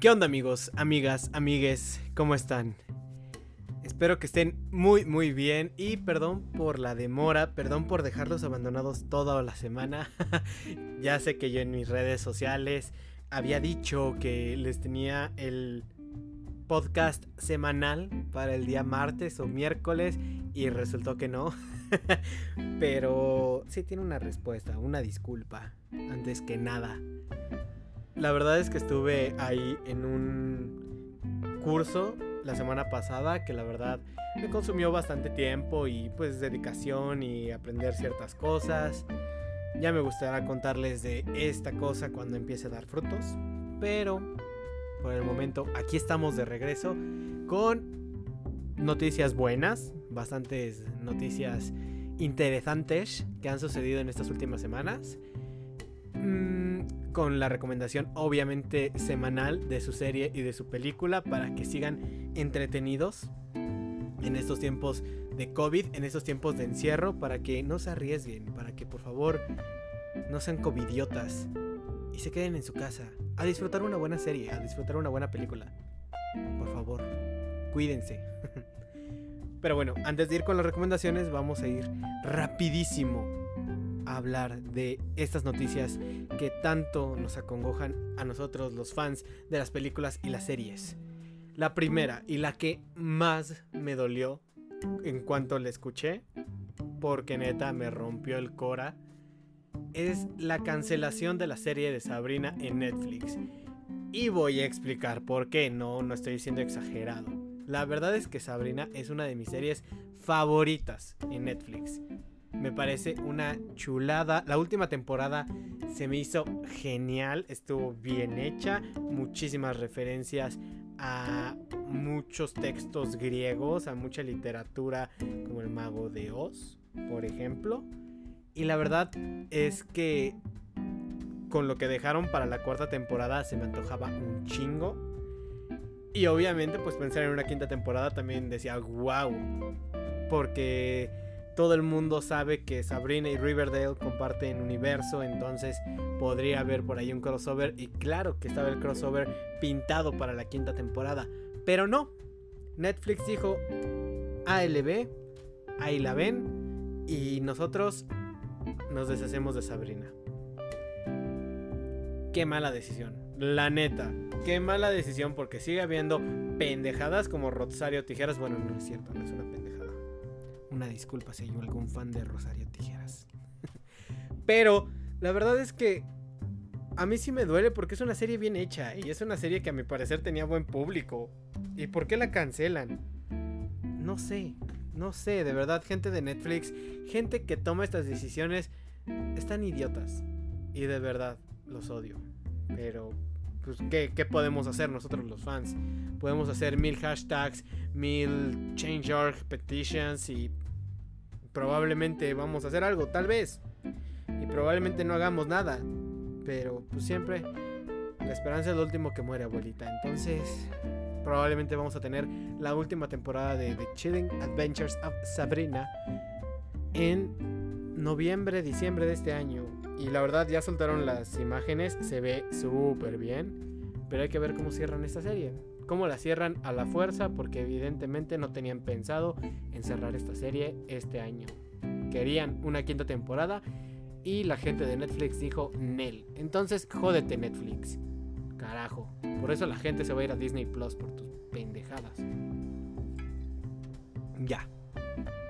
¿Qué onda amigos, amigas, amigues? ¿Cómo están? Espero que estén muy muy bien y perdón por la demora, perdón por dejarlos abandonados toda la semana. ya sé que yo en mis redes sociales había dicho que les tenía el podcast semanal para el día martes o miércoles y resultó que no. Pero sí tiene una respuesta, una disculpa, antes que nada. La verdad es que estuve ahí en un curso la semana pasada que la verdad me consumió bastante tiempo y pues dedicación y aprender ciertas cosas. Ya me gustaría contarles de esta cosa cuando empiece a dar frutos, pero por el momento aquí estamos de regreso con noticias buenas, bastantes noticias interesantes que han sucedido en estas últimas semanas. Con la recomendación obviamente semanal de su serie y de su película para que sigan entretenidos en estos tiempos de COVID, en estos tiempos de encierro, para que no se arriesguen, para que por favor no sean covidiotas y se queden en su casa a disfrutar una buena serie, a disfrutar una buena película. Por favor, cuídense. Pero bueno, antes de ir con las recomendaciones, vamos a ir rapidísimo hablar de estas noticias que tanto nos acongojan a nosotros los fans de las películas y las series. La primera y la que más me dolió en cuanto la escuché, porque neta me rompió el cora, es la cancelación de la serie de Sabrina en Netflix. Y voy a explicar por qué, no, no estoy siendo exagerado. La verdad es que Sabrina es una de mis series favoritas en Netflix. Me parece una chulada. La última temporada se me hizo genial. Estuvo bien hecha. Muchísimas referencias a muchos textos griegos, a mucha literatura como el mago de Oz, por ejemplo. Y la verdad es que con lo que dejaron para la cuarta temporada se me antojaba un chingo. Y obviamente pues pensar en una quinta temporada también decía, wow. Porque todo el mundo sabe que Sabrina y Riverdale comparten universo, entonces podría haber por ahí un crossover y claro que estaba el crossover pintado para la quinta temporada, pero no. Netflix dijo ALB, ahí la ven y nosotros nos deshacemos de Sabrina. Qué mala decisión, la neta. Qué mala decisión porque sigue habiendo pendejadas como Rosario Tijeras. Bueno, no es cierto, no es una una disculpa si hay algún fan de Rosario Tijeras. Pero la verdad es que a mí sí me duele porque es una serie bien hecha y es una serie que a mi parecer tenía buen público. ¿Y por qué la cancelan? No sé, no sé, de verdad, gente de Netflix, gente que toma estas decisiones, están idiotas. Y de verdad, los odio. Pero, pues, ¿qué, ¿qué, podemos hacer nosotros los fans? Podemos hacer mil hashtags, mil change.org petitions y probablemente vamos a hacer algo, tal vez. Y probablemente no hagamos nada. Pero pues siempre la esperanza es lo último que muere, abuelita. Entonces, probablemente vamos a tener la última temporada de The Chilling Adventures of Sabrina en noviembre, diciembre de este año. Y la verdad ya soltaron las imágenes, se ve súper bien. Pero hay que ver cómo cierran esta serie cómo la cierran a la fuerza porque evidentemente no tenían pensado en cerrar esta serie este año. Querían una quinta temporada y la gente de Netflix dijo Nel. Entonces jódete Netflix. Carajo. Por eso la gente se va a ir a Disney Plus por tus pendejadas. Ya.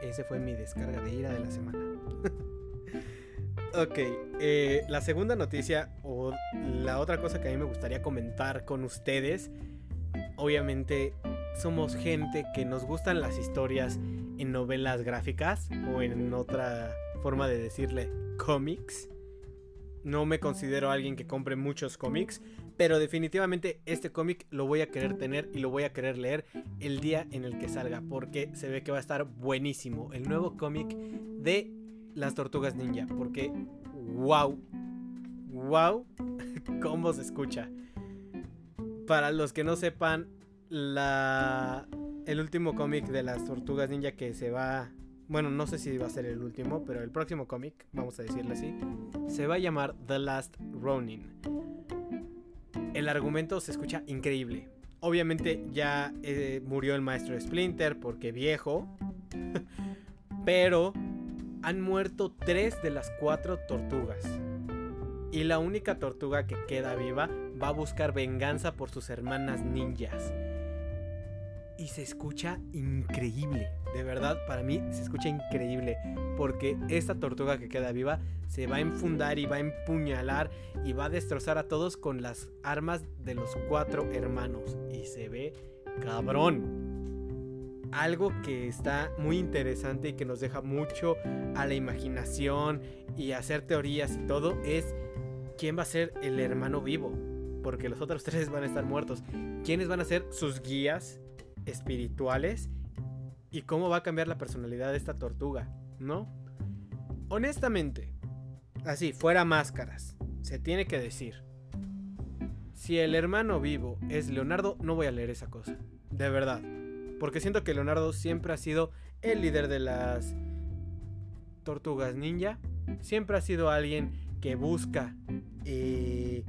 Ese fue mi descarga de ira de la semana. ok. Eh, la segunda noticia o la otra cosa que a mí me gustaría comentar con ustedes obviamente somos gente que nos gustan las historias en novelas gráficas o en otra forma de decirle cómics. No me considero alguien que compre muchos cómics, pero definitivamente este cómic lo voy a querer tener y lo voy a querer leer el día en el que salga, porque se ve que va a estar buenísimo. El nuevo cómic de las tortugas ninja, porque wow, wow, cómo se escucha para los que no sepan, la, el último cómic de las tortugas ninja que se va... Bueno, no sé si va a ser el último, pero el próximo cómic, vamos a decirle así, se va a llamar The Last Ronin. el argumento se escucha increíble. Obviamente ya eh, murió el maestro Splinter porque viejo. Pero han muerto tres de las cuatro tortugas. Y la única tortuga que queda viva va a buscar venganza por sus hermanas ninjas. Y se escucha increíble. De verdad, para mí se escucha increíble. Porque esta tortuga que queda viva se va a enfundar y va a empuñalar y va a destrozar a todos con las armas de los cuatro hermanos. Y se ve cabrón. Algo que está muy interesante y que nos deja mucho a la imaginación y hacer teorías y todo es quién va a ser el hermano vivo. Porque los otros tres van a estar muertos. ¿Quiénes van a ser sus guías espirituales? ¿Y cómo va a cambiar la personalidad de esta tortuga? ¿No? Honestamente, así, fuera máscaras, se tiene que decir. Si el hermano vivo es Leonardo, no voy a leer esa cosa. De verdad. Porque siento que Leonardo siempre ha sido el líder de las tortugas ninja. Siempre ha sido alguien que busca eh,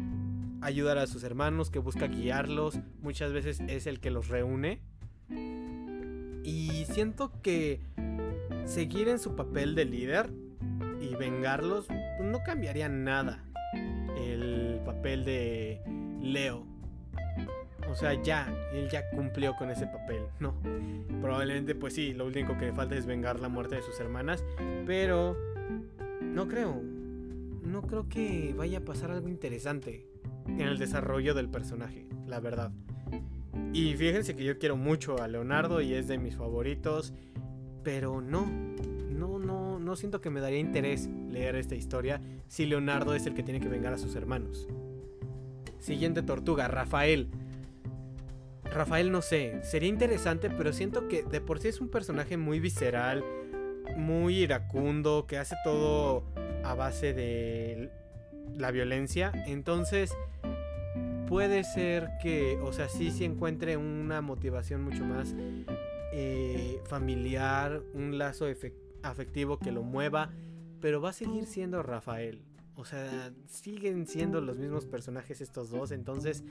ayudar a sus hermanos, que busca guiarlos. Muchas veces es el que los reúne. Y siento que seguir en su papel de líder y vengarlos no cambiaría nada el papel de Leo. O sea, ya, él ya cumplió con ese papel, ¿no? Probablemente, pues sí, lo único que le falta es vengar la muerte de sus hermanas, pero no creo, no creo que vaya a pasar algo interesante en el desarrollo del personaje, la verdad. Y fíjense que yo quiero mucho a Leonardo y es de mis favoritos, pero no, no, no, no siento que me daría interés leer esta historia si Leonardo es el que tiene que vengar a sus hermanos. Siguiente tortuga, Rafael. Rafael no sé, sería interesante, pero siento que de por sí es un personaje muy visceral, muy iracundo, que hace todo a base de la violencia. Entonces, puede ser que, o sea, sí se encuentre una motivación mucho más eh, familiar, un lazo afectivo que lo mueva, pero va a seguir siendo Rafael. O sea, siguen siendo los mismos personajes estos dos, entonces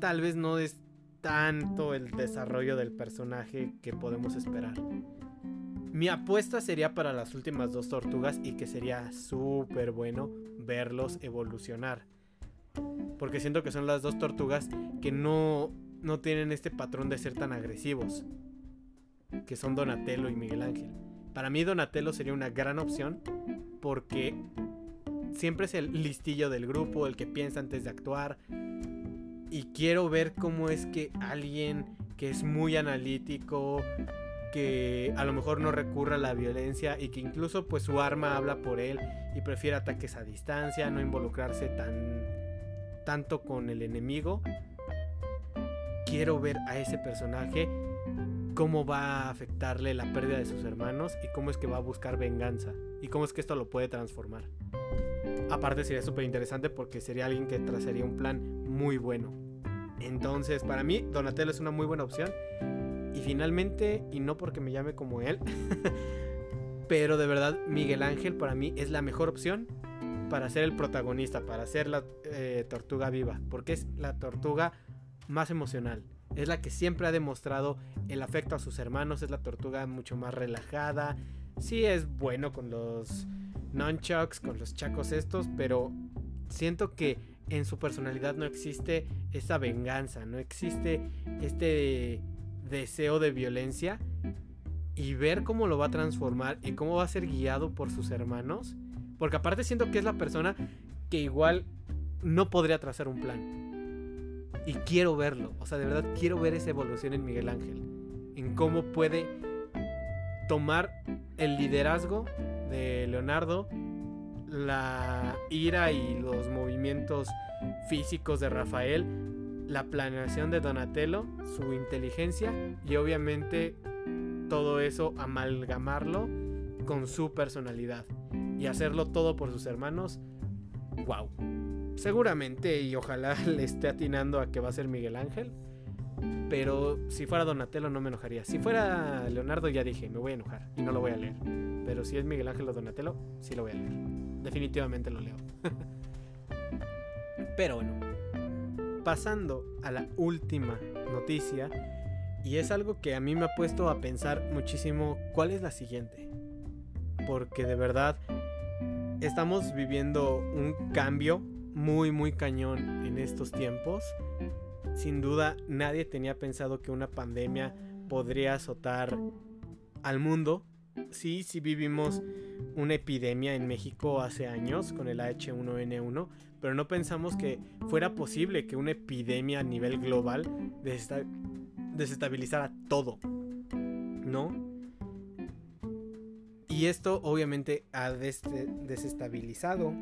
tal vez no es tanto el desarrollo del personaje que podemos esperar. Mi apuesta sería para las últimas dos tortugas y que sería súper bueno verlos evolucionar. Porque siento que son las dos tortugas que no, no tienen este patrón de ser tan agresivos. Que son Donatello y Miguel Ángel. Para mí Donatello sería una gran opción porque siempre es el listillo del grupo, el que piensa antes de actuar, y quiero ver cómo es que alguien que es muy analítico, que a lo mejor no recurra a la violencia y que incluso pues su arma habla por él y prefiere ataques a distancia, no involucrarse tan tanto con el enemigo. Quiero ver a ese personaje cómo va a afectarle la pérdida de sus hermanos y cómo es que va a buscar venganza y cómo es que esto lo puede transformar. Aparte sería súper interesante porque sería alguien que trazaría un plan muy bueno. Entonces, para mí, Donatello es una muy buena opción. Y finalmente, y no porque me llame como él, pero de verdad Miguel Ángel para mí es la mejor opción para ser el protagonista, para ser la eh, tortuga viva, porque es la tortuga más emocional. Es la que siempre ha demostrado el afecto a sus hermanos, es la tortuga mucho más relajada. Sí es bueno con los nunchucks, con los chacos estos, pero siento que en su personalidad no existe esa venganza, no existe este deseo de violencia y ver cómo lo va a transformar y cómo va a ser guiado por sus hermanos, porque aparte siento que es la persona que igual no podría trazar un plan. Y quiero verlo, o sea, de verdad quiero ver esa evolución en Miguel Ángel, en cómo puede tomar el liderazgo de Leonardo, la ira y los movimientos físicos de Rafael, la planeación de Donatello, su inteligencia y obviamente todo eso amalgamarlo con su personalidad y hacerlo todo por sus hermanos. Wow. Seguramente y ojalá le esté atinando a que va a ser Miguel Ángel. Pero si fuera Donatello no me enojaría. Si fuera Leonardo ya dije, me voy a enojar y no lo voy a leer. Pero si es Miguel Ángel o Donatello, sí lo voy a leer. Definitivamente lo leo. Pero bueno, pasando a la última noticia, y es algo que a mí me ha puesto a pensar muchísimo cuál es la siguiente. Porque de verdad estamos viviendo un cambio muy muy cañón en estos tiempos. Sin duda nadie tenía pensado que una pandemia podría azotar al mundo. Sí, sí vivimos una epidemia en México hace años con el H1N1, pero no pensamos que fuera posible que una epidemia a nivel global desestabilizara todo. ¿No? Y esto obviamente ha desestabilizado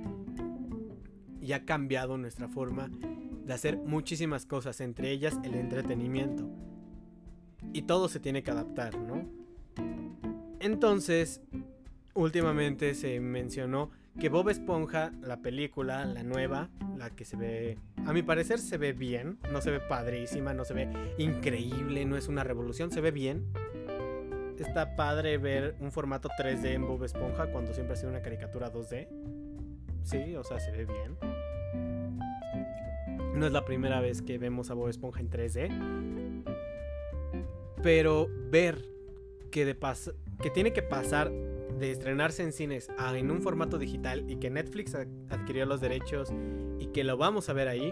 y ha cambiado nuestra forma de hacer muchísimas cosas, entre ellas el entretenimiento. Y todo se tiene que adaptar, ¿no? Entonces, últimamente se mencionó que Bob Esponja, la película, la nueva, la que se ve, a mi parecer se ve bien, no se ve padrísima, no se ve increíble, no es una revolución, se ve bien. Está padre ver un formato 3D en Bob Esponja cuando siempre ha sido una caricatura 2D. Sí, o sea, se ve bien. No es la primera vez que vemos a Bob Esponja en 3D. Pero ver que, de que tiene que pasar de estrenarse en cines a en un formato digital y que Netflix adquirió los derechos y que lo vamos a ver ahí,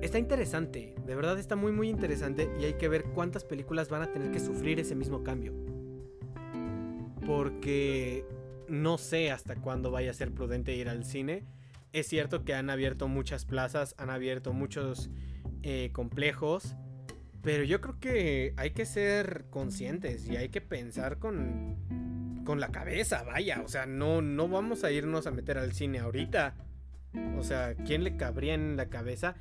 está interesante. De verdad está muy muy interesante y hay que ver cuántas películas van a tener que sufrir ese mismo cambio. Porque no sé hasta cuándo vaya a ser prudente ir al cine. Es cierto que han abierto muchas plazas, han abierto muchos eh, complejos pero yo creo que hay que ser conscientes y hay que pensar con, con la cabeza, vaya. O sea, no, no vamos a irnos a meter al cine ahorita. O sea, ¿quién le cabría en la cabeza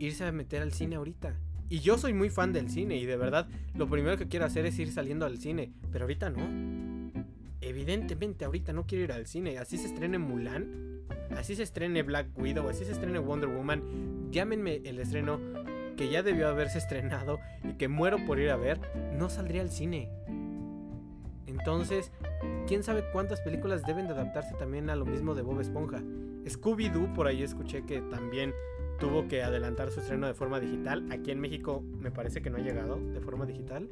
irse a meter al cine ahorita? Y yo soy muy fan del cine y de verdad lo primero que quiero hacer es ir saliendo al cine. Pero ahorita no. Evidentemente ahorita no quiero ir al cine. Así se estrene Mulan. Así se estrene Black Widow. Así se estrene Wonder Woman. Llámenme el estreno que ya debió haberse estrenado y que muero por ir a ver, no saldría al cine. Entonces, quién sabe cuántas películas deben de adaptarse también a lo mismo de Bob Esponja. Scooby-Doo, por ahí escuché que también tuvo que adelantar su estreno de forma digital. Aquí en México me parece que no ha llegado de forma digital.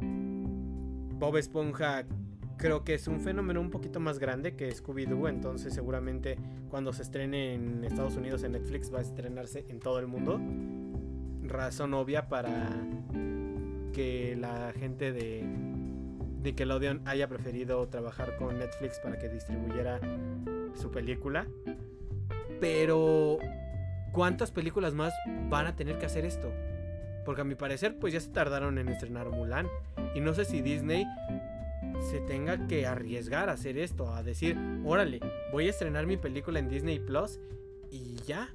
Bob Esponja creo que es un fenómeno un poquito más grande que Scooby-Doo, entonces seguramente cuando se estrene en Estados Unidos en Netflix va a estrenarse en todo el mundo razón obvia para que la gente de Nickelodeon haya preferido trabajar con Netflix para que distribuyera su película. Pero, ¿cuántas películas más van a tener que hacer esto? Porque a mi parecer, pues ya se tardaron en estrenar Mulan. Y no sé si Disney se tenga que arriesgar a hacer esto, a decir, órale, voy a estrenar mi película en Disney Plus y ya,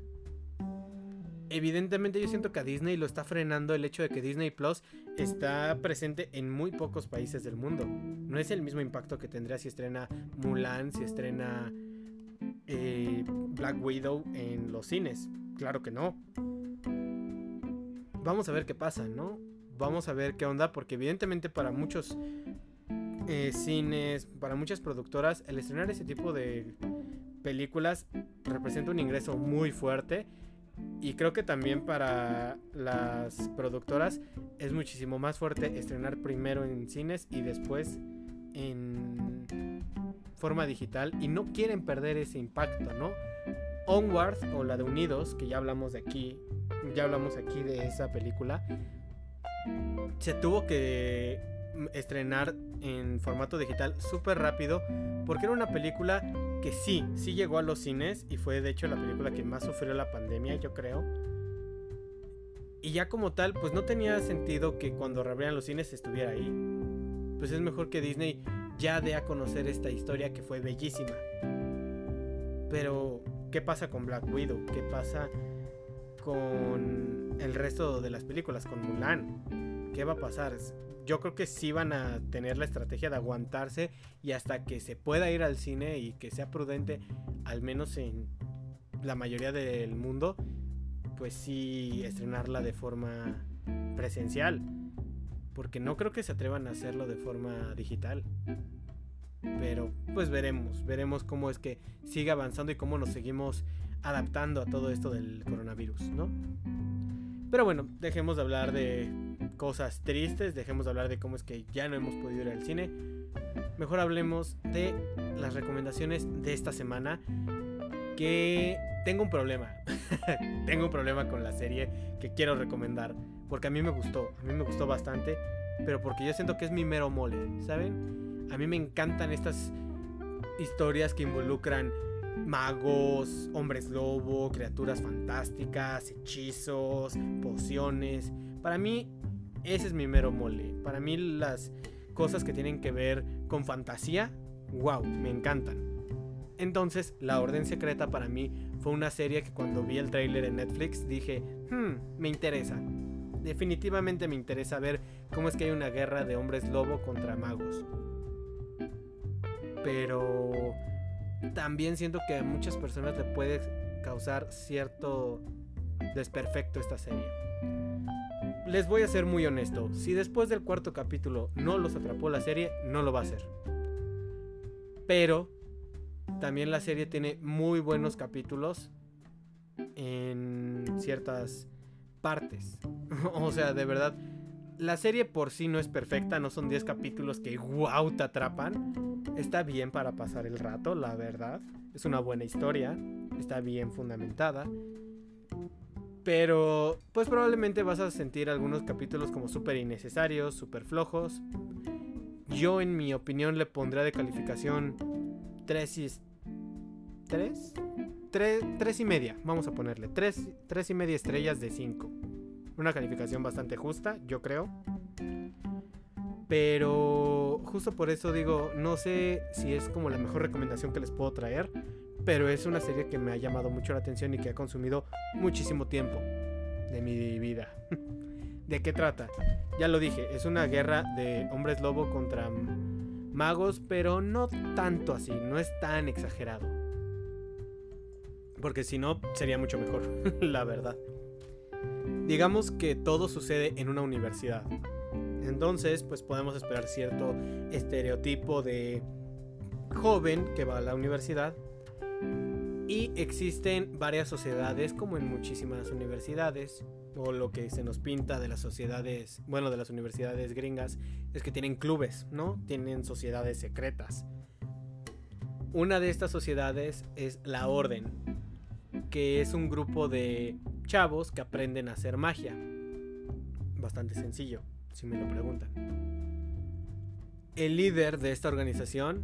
evidentemente yo siento que a Disney lo está frenando el hecho de que Disney Plus está presente en muy pocos países del mundo. No es el mismo impacto que tendría si estrena Mulan, si estrena eh, Black Widow en los cines. Claro que no. Vamos a ver qué pasa, ¿no? Vamos a ver qué onda, porque evidentemente para muchos eh, cines, para muchas productoras, el estrenar ese tipo de películas representa un ingreso muy fuerte y creo que también para las productoras es muchísimo más fuerte estrenar primero en cines y después en forma digital y no quieren perder ese impacto, ¿no? Onward o la de Unidos, que ya hablamos de aquí, ya hablamos aquí de esa película, se tuvo que estrenar en formato digital súper rápido porque era una película que sí, sí llegó a los cines y fue de hecho la película que más sufrió la pandemia, yo creo. Y ya como tal, pues no tenía sentido que cuando reabrieran los cines estuviera ahí. Pues es mejor que Disney ya dé a conocer esta historia que fue bellísima. Pero, ¿qué pasa con Black Widow? ¿Qué pasa con el resto de las películas? Con Mulan. ¿Qué va a pasar? Yo creo que sí van a tener la estrategia de aguantarse y hasta que se pueda ir al cine y que sea prudente, al menos en la mayoría del mundo, pues sí estrenarla de forma presencial. Porque no creo que se atrevan a hacerlo de forma digital. Pero pues veremos, veremos cómo es que sigue avanzando y cómo nos seguimos adaptando a todo esto del coronavirus, ¿no? Pero bueno, dejemos de hablar de cosas tristes, dejemos de hablar de cómo es que ya no hemos podido ir al cine. Mejor hablemos de las recomendaciones de esta semana. Que tengo un problema. tengo un problema con la serie que quiero recomendar. Porque a mí me gustó, a mí me gustó bastante. Pero porque yo siento que es mi mero mole, ¿saben? A mí me encantan estas historias que involucran magos, hombres lobo, criaturas fantásticas, hechizos, pociones. Para mí, ese es mi mero mole. Para mí, las cosas que tienen que ver con fantasía, wow, me encantan. Entonces, La Orden Secreta para mí fue una serie que cuando vi el tráiler en Netflix dije, hmm, me interesa. Definitivamente me interesa ver cómo es que hay una guerra de hombres lobo contra magos. Pero también siento que a muchas personas le puede causar cierto desperfecto esta serie. Les voy a ser muy honesto, si después del cuarto capítulo no los atrapó la serie, no lo va a hacer. Pero también la serie tiene muy buenos capítulos en ciertas partes. o sea, de verdad, la serie por sí no es perfecta, no son 10 capítulos que wow te atrapan. Está bien para pasar el rato, la verdad. Es una buena historia, está bien fundamentada. Pero pues probablemente vas a sentir algunos capítulos como súper innecesarios, súper flojos. Yo en mi opinión le pondré de calificación 3 y... ¿3? 3, y media, vamos a ponerle. 3, 3 y media estrellas de 5. Una calificación bastante justa, yo creo. Pero justo por eso digo, no sé si es como la mejor recomendación que les puedo traer, pero es una serie que me ha llamado mucho la atención y que ha consumido muchísimo tiempo de mi vida. ¿De qué trata? Ya lo dije, es una guerra de hombres lobo contra magos, pero no tanto así, no es tan exagerado. Porque si no, sería mucho mejor, la verdad. Digamos que todo sucede en una universidad. Entonces, pues podemos esperar cierto estereotipo de joven que va a la universidad. Y existen varias sociedades, como en muchísimas universidades, o lo que se nos pinta de las sociedades, bueno, de las universidades gringas, es que tienen clubes, ¿no? Tienen sociedades secretas. Una de estas sociedades es la Orden, que es un grupo de chavos que aprenden a hacer magia. Bastante sencillo, si me lo preguntan. El líder de esta organización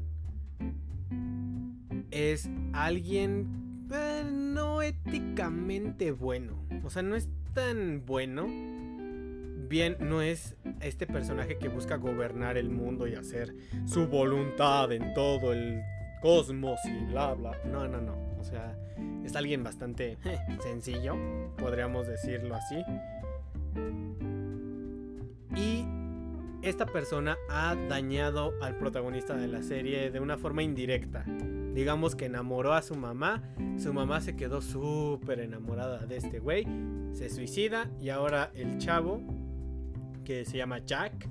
es alguien eh, no éticamente bueno. O sea, no es tan bueno. Bien, no es este personaje que busca gobernar el mundo y hacer su voluntad en todo el cosmos y bla, bla. No, no, no. O sea, es alguien bastante sencillo, podríamos decirlo así. Y esta persona ha dañado al protagonista de la serie de una forma indirecta. Digamos que enamoró a su mamá, su mamá se quedó súper enamorada de este güey, se suicida y ahora el chavo, que se llama Jack,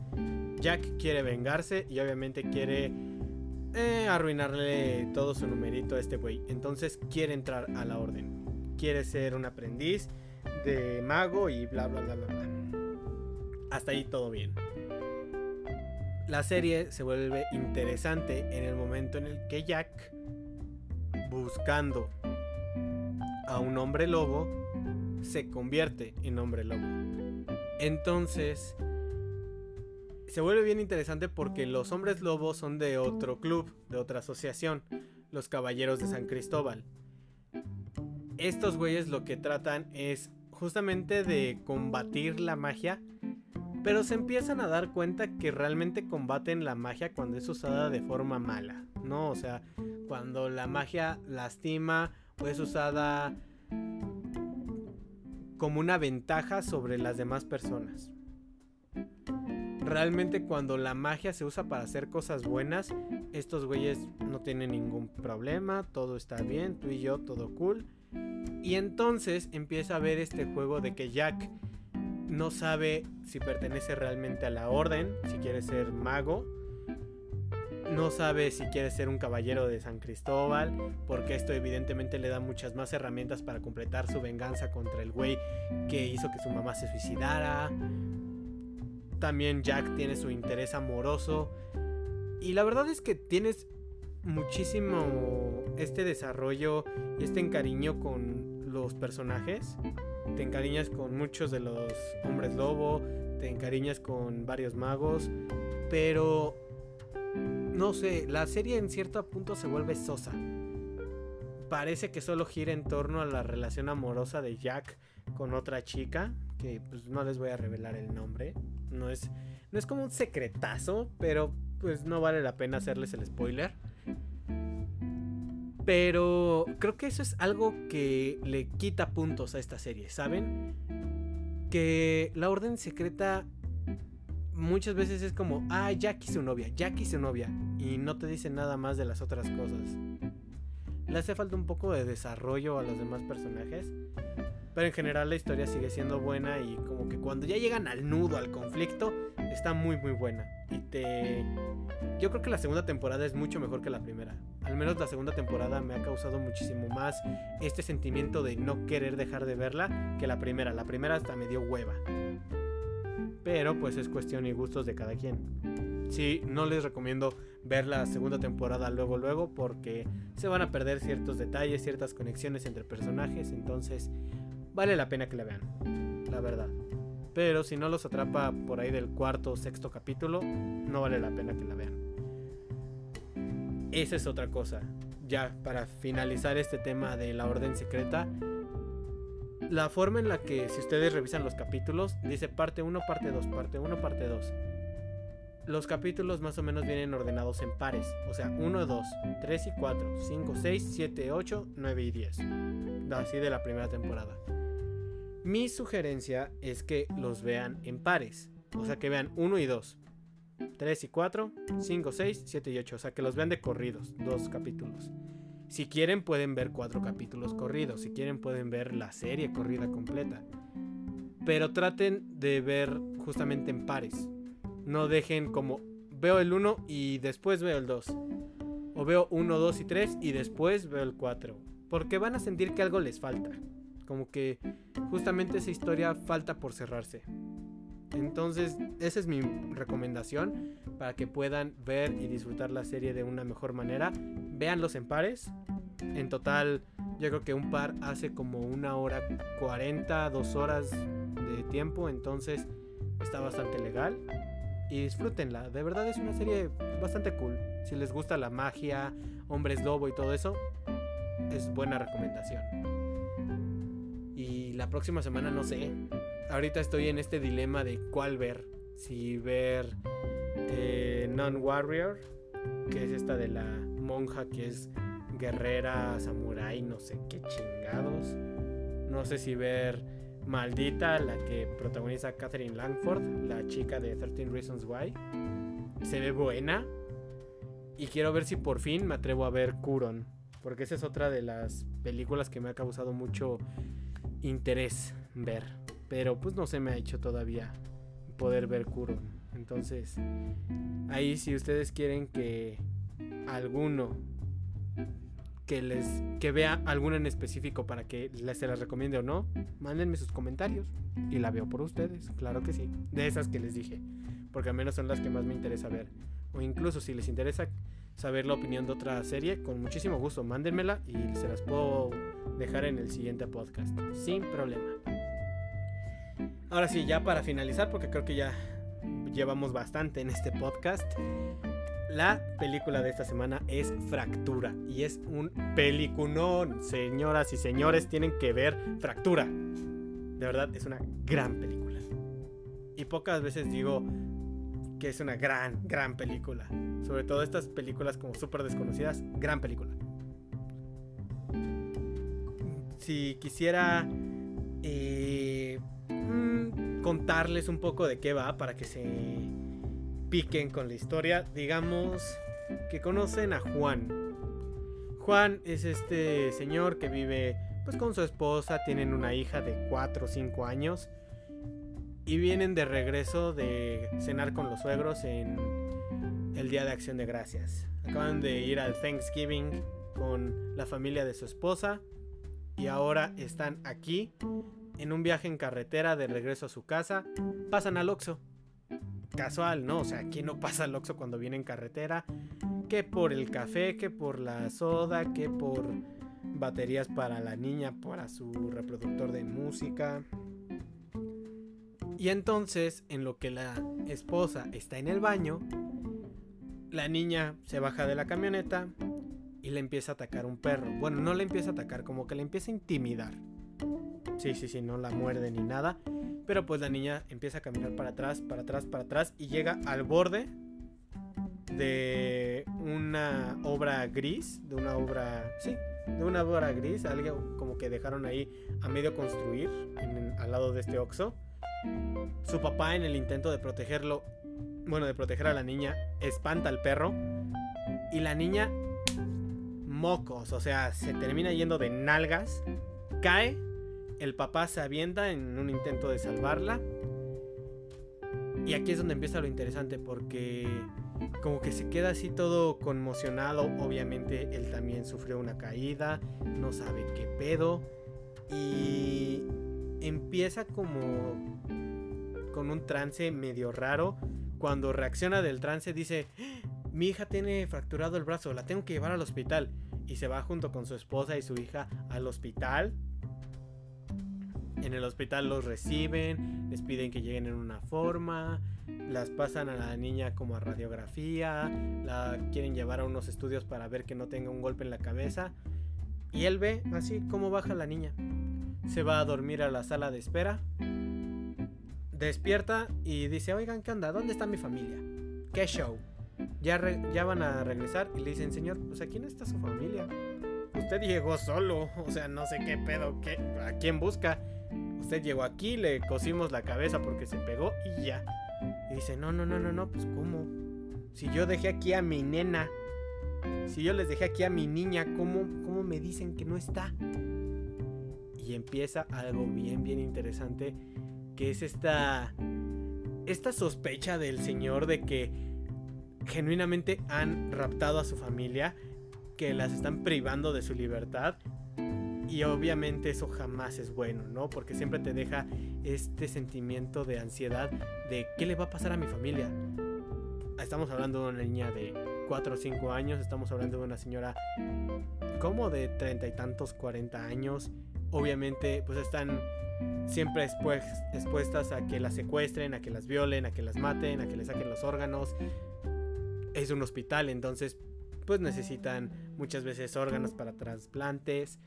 Jack quiere vengarse y obviamente quiere eh, arruinarle todo su numerito a este güey. Entonces quiere entrar a la orden. Quiere ser un aprendiz de mago y bla bla bla bla bla. Hasta ahí todo bien. La serie se vuelve interesante en el momento en el que Jack, buscando a un hombre lobo, se convierte en hombre lobo. Entonces, se vuelve bien interesante porque los hombres lobos son de otro club, de otra asociación, los Caballeros de San Cristóbal. Estos güeyes lo que tratan es justamente de combatir la magia, pero se empiezan a dar cuenta que realmente combaten la magia cuando es usada de forma mala, ¿no? O sea, cuando la magia lastima o es usada como una ventaja sobre las demás personas realmente cuando la magia se usa para hacer cosas buenas, estos güeyes no tienen ningún problema, todo está bien, tú y yo, todo cool. Y entonces empieza a ver este juego de que Jack no sabe si pertenece realmente a la orden, si quiere ser mago, no sabe si quiere ser un caballero de San Cristóbal, porque esto evidentemente le da muchas más herramientas para completar su venganza contra el güey que hizo que su mamá se suicidara. También Jack tiene su interés amoroso. Y la verdad es que tienes muchísimo este desarrollo y este encariño con los personajes. Te encariñas con muchos de los hombres lobo, te encariñas con varios magos, pero no sé, la serie en cierto punto se vuelve sosa. Parece que solo gira en torno a la relación amorosa de Jack con otra chica, que pues no les voy a revelar el nombre. No es, no es como un secretazo, pero pues no vale la pena hacerles el spoiler. Pero creo que eso es algo que le quita puntos a esta serie, ¿saben? Que la orden secreta muchas veces es como, ah, Jackie su novia, Jackie su novia, y no te dice nada más de las otras cosas. Le hace falta un poco de desarrollo a los demás personajes, pero en general la historia sigue siendo buena y como que cuando ya llegan al nudo, al conflicto, está muy muy buena. Y te... Yo creo que la segunda temporada es mucho mejor que la primera. Al menos la segunda temporada me ha causado muchísimo más este sentimiento de no querer dejar de verla que la primera. La primera hasta me dio hueva. Pero pues es cuestión y gustos de cada quien. Sí, no les recomiendo ver la segunda temporada luego luego porque se van a perder ciertos detalles, ciertas conexiones entre personajes, entonces vale la pena que la vean, la verdad. Pero si no los atrapa por ahí del cuarto o sexto capítulo, no vale la pena que la vean. Esa es otra cosa. Ya, para finalizar este tema de la orden secreta, la forma en la que si ustedes revisan los capítulos, dice parte 1, parte 2, parte 1, parte 2. Los capítulos más o menos vienen ordenados en pares, o sea, 1, 2, 3 y 4, 5, 6, 7, 8, 9 y 10. Así de la primera temporada. Mi sugerencia es que los vean en pares, o sea, que vean 1 y 2. 3 y 4, 5, 6, 7 y 8, o sea, que los vean de corridos, dos capítulos. Si quieren pueden ver cuatro capítulos corridos, si quieren pueden ver la serie corrida completa. Pero traten de ver justamente en pares. No dejen como veo el 1 y después veo el 2. O veo 1, 2 y 3 y después veo el 4. Porque van a sentir que algo les falta. Como que justamente esa historia falta por cerrarse. Entonces, esa es mi recomendación para que puedan ver y disfrutar la serie de una mejor manera. Véanlos en pares. En total, yo creo que un par hace como una hora 40, dos horas de tiempo. Entonces, está bastante legal. Y disfrútenla. De verdad es una serie bastante cool. Si les gusta la magia, hombres lobo y todo eso, es buena recomendación. Y la próxima semana no sé ahorita estoy en este dilema de cuál ver. Si ver eh, Non-Warrior, que es esta de la monja que es guerrera, samurai, no sé qué chingados. No sé si ver Maldita, la que protagoniza Catherine Langford, la chica de 13 Reasons Why. Se ve buena. Y quiero ver si por fin me atrevo a ver Kuron. Porque esa es otra de las películas que me ha causado mucho interés ver. Pero pues no se me ha hecho todavía poder ver Kuro. Entonces, ahí si ustedes quieren que alguno que les que vea alguna en específico para que les, se las recomiende o no, mándenme sus comentarios y la veo por ustedes, claro que sí, de esas que les dije, porque al menos son las que más me interesa ver. O incluso si les interesa saber la opinión de otra serie, con muchísimo gusto, mándenmela y se las puedo dejar en el siguiente podcast, sin problema. Ahora sí, ya para finalizar, porque creo que ya llevamos bastante en este podcast. La película de esta semana es Fractura y es un peliculón. Señoras y señores, tienen que ver Fractura. De verdad, es una gran película. Y pocas veces digo que es una gran, gran película. Sobre todo estas películas como súper desconocidas, gran película. Si quisiera eh, Mm, contarles un poco de qué va para que se piquen con la historia. Digamos que conocen a Juan. Juan es este señor que vive pues con su esposa, tienen una hija de 4 o 5 años y vienen de regreso de cenar con los suegros en, el Día de Acción de Gracias. Acaban de ir al Thanksgiving con la familia de su esposa y ahora están aquí en un viaje en carretera de regreso a su casa. Pasan al Oxxo. Casual, ¿no? O sea, ¿quién no pasa al Oxxo cuando viene en carretera? Que por el café, que por la soda, que por baterías para la niña, para su reproductor de música. Y entonces, en lo que la esposa está en el baño, la niña se baja de la camioneta y le empieza a atacar un perro. Bueno, no le empieza a atacar, como que le empieza a intimidar. Sí, sí, sí, no la muerde ni nada. Pero pues la niña empieza a caminar para atrás, para atrás, para atrás y llega al borde de una obra gris, de una obra, sí, de una obra gris, algo como que dejaron ahí a medio construir al lado de este oxo. Su papá en el intento de protegerlo, bueno, de proteger a la niña, espanta al perro y la niña mocos, o sea, se termina yendo de nalgas, cae, el papá se avienta en un intento de salvarla. Y aquí es donde empieza lo interesante porque como que se queda así todo conmocionado, obviamente él también sufrió una caída, no sabe qué pedo y empieza como con un trance medio raro. Cuando reacciona del trance dice, mi hija tiene fracturado el brazo, la tengo que llevar al hospital. Y se va junto con su esposa y su hija al hospital. En el hospital los reciben, les piden que lleguen en una forma, las pasan a la niña como a radiografía, la quieren llevar a unos estudios para ver que no tenga un golpe en la cabeza. Y él ve así cómo baja la niña. Se va a dormir a la sala de espera despierta y dice, oigan, ¿qué onda? ¿Dónde está mi familia? ¿Qué show? Ya, ya van a regresar y le dicen, señor, pues aquí no está su familia. Usted llegó solo, o sea, no sé qué pedo, qué, a quién busca. Usted llegó aquí, le cosimos la cabeza porque se pegó y ya. Y dice, no, no, no, no, no, pues ¿cómo? Si yo dejé aquí a mi nena, si yo les dejé aquí a mi niña, ¿cómo, cómo me dicen que no está? Y empieza algo bien, bien interesante que es esta, esta sospecha del Señor de que genuinamente han raptado a su familia, que las están privando de su libertad. Y obviamente eso jamás es bueno, ¿no? Porque siempre te deja este sentimiento de ansiedad de qué le va a pasar a mi familia. Estamos hablando de una niña de 4 o 5 años, estamos hablando de una señora como de treinta y tantos, 40 años. Obviamente pues están siempre expuestas a que las secuestren, a que las violen, a que las maten, a que les saquen los órganos. Es un hospital, entonces pues necesitan muchas veces órganos para trasplantes.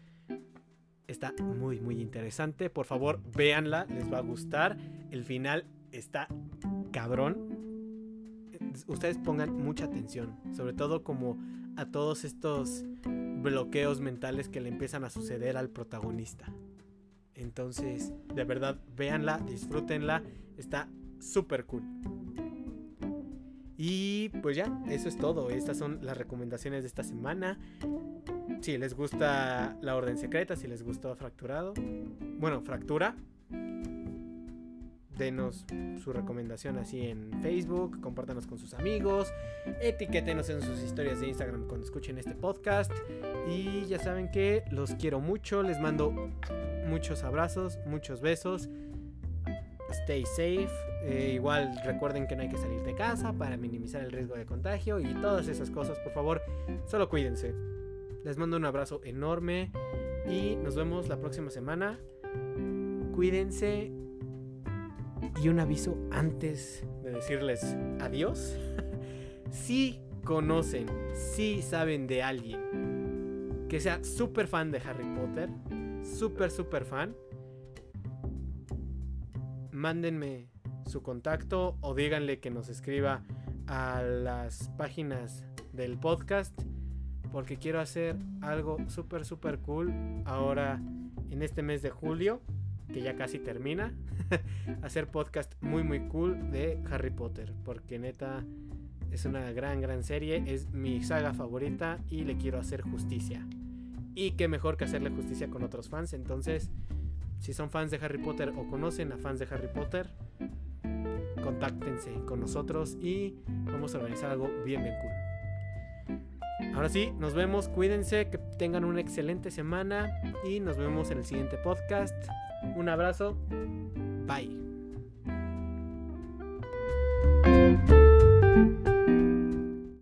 Está muy muy interesante. Por favor, véanla, les va a gustar. El final está cabrón. Ustedes pongan mucha atención, sobre todo como a todos estos bloqueos mentales que le empiezan a suceder al protagonista. Entonces, de verdad, véanla, disfrútenla, está súper cool. Y pues ya, eso es todo. Estas son las recomendaciones de esta semana. Si les gusta la orden secreta, si les gustó fracturado, bueno, fractura, denos su recomendación así en Facebook, compártanos con sus amigos, etiquétenos en sus historias de Instagram cuando escuchen este podcast. Y ya saben que los quiero mucho, les mando muchos abrazos, muchos besos. Stay safe. Eh, igual recuerden que no hay que salir de casa para minimizar el riesgo de contagio y todas esas cosas. Por favor, solo cuídense. Les mando un abrazo enorme y nos vemos la próxima semana. Cuídense. Y un aviso antes de decirles adiós. si conocen, si saben de alguien que sea súper fan de Harry Potter, súper, súper fan, mándenme su contacto o díganle que nos escriba a las páginas del podcast porque quiero hacer algo súper, súper cool ahora en este mes de julio, que ya casi termina, hacer podcast muy, muy cool de Harry Potter, porque neta es una gran, gran serie, es mi saga favorita y le quiero hacer justicia. Y qué mejor que hacerle justicia con otros fans. Entonces, si son fans de Harry Potter o conocen a fans de Harry Potter, contáctense con nosotros y vamos a organizar algo bien, bien cool. Ahora sí, nos vemos, cuídense, que tengan una excelente semana y nos vemos en el siguiente podcast. Un abrazo, bye.